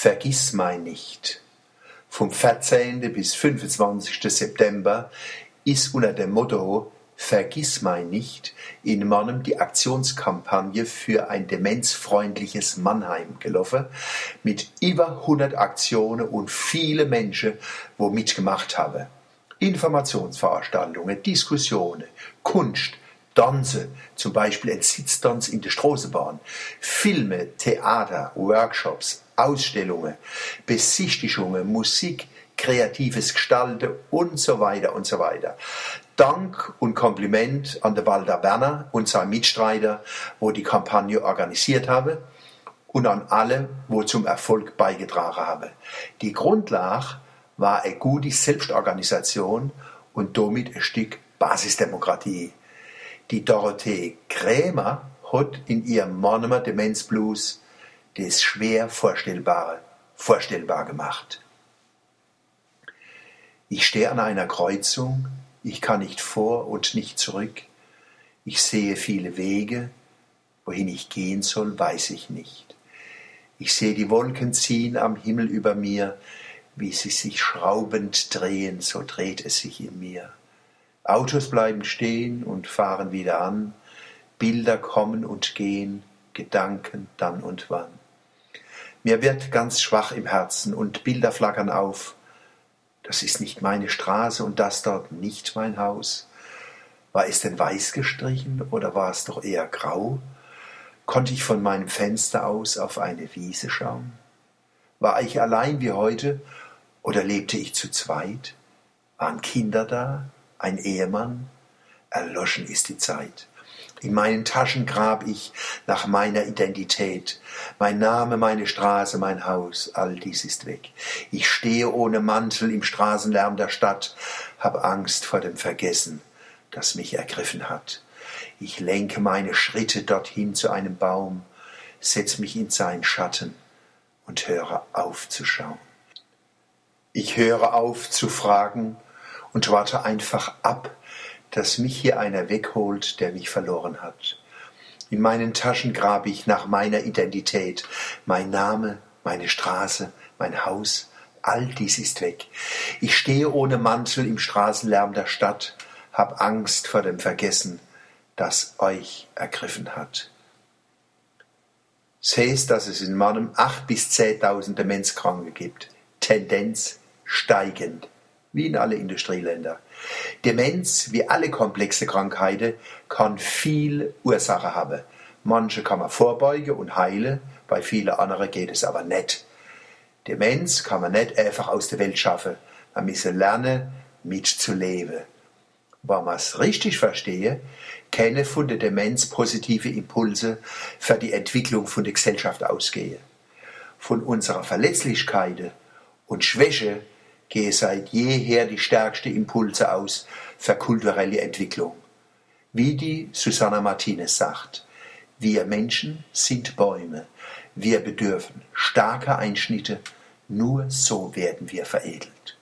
Vergiss mein nicht. Vom 14. bis 25. September ist unter dem Motto Vergiss mein nicht in Mannem die Aktionskampagne für ein demenzfreundliches Mannheim gelaufen, mit über 100 Aktionen und viele Menschen, wo mitgemacht haben. Informationsveranstaltungen, Diskussionen, Kunst, Tanze, zum Beispiel ein Sitztanz in der Straßenbahn, Filme, Theater, Workshops, Ausstellungen, Besichtigungen, Musik, kreatives Gestalten und so weiter und so weiter. Dank und Kompliment an der Walter Werner und seinen Mitstreiter, wo die Kampagne organisiert haben und an alle, wo zum Erfolg beigetragen haben. Die Grundlage war eine gute Selbstorganisation und damit ein Stück Basisdemokratie. Die Dorothee Krämer hat in ihrem Monomer Demenzblues das schwer Vorstellbare vorstellbar gemacht. Ich stehe an einer Kreuzung, ich kann nicht vor und nicht zurück. Ich sehe viele Wege, wohin ich gehen soll, weiß ich nicht. Ich sehe die Wolken ziehen am Himmel über mir, wie sie sich schraubend drehen, so dreht es sich in mir. Autos bleiben stehen und fahren wieder an, Bilder kommen und gehen, Gedanken dann und wann. Mir wird ganz schwach im Herzen und Bilder flackern auf, das ist nicht meine Straße und das dort nicht mein Haus. War es denn weiß gestrichen oder war es doch eher grau? Konnte ich von meinem Fenster aus auf eine Wiese schauen? War ich allein wie heute oder lebte ich zu zweit? Waren Kinder da? Ein Ehemann? Erloschen ist die Zeit. In meinen Taschen grab ich nach meiner Identität. Mein Name, meine Straße, mein Haus, all dies ist weg. Ich stehe ohne Mantel im Straßenlärm der Stadt, hab Angst vor dem Vergessen, das mich ergriffen hat. Ich lenke meine Schritte dorthin zu einem Baum, setz mich in seinen Schatten und höre auf zu schauen. Ich höre auf zu fragen und warte einfach ab, dass mich hier einer wegholt, der mich verloren hat. In meinen Taschen grab ich nach meiner Identität, mein Name, meine Straße, mein Haus, all dies ist weg. Ich stehe ohne Mantel im Straßenlärm der Stadt, hab Angst vor dem Vergessen, das euch ergriffen hat. Seht, dass es in Mannem acht bis zehntausend Demenzkranke gibt. Tendenz steigend wie in alle Industrieländer. Demenz, wie alle komplexe Krankheiten, kann viel Ursache haben. Manche kann man vorbeugen und heilen, bei vielen anderen geht es aber nicht. Demenz kann man nicht einfach aus der Welt schaffen. Man muss lernen, mitzuleben. Wenn man es richtig verstehe, können von der Demenz positive Impulse für die Entwicklung von der Gesellschaft ausgehen. Von unserer Verletzlichkeit und Schwäche gehe seit jeher die stärksten Impulse aus für kulturelle Entwicklung. Wie die Susanna Martinez sagt, wir Menschen sind Bäume, wir bedürfen starker Einschnitte, nur so werden wir veredelt.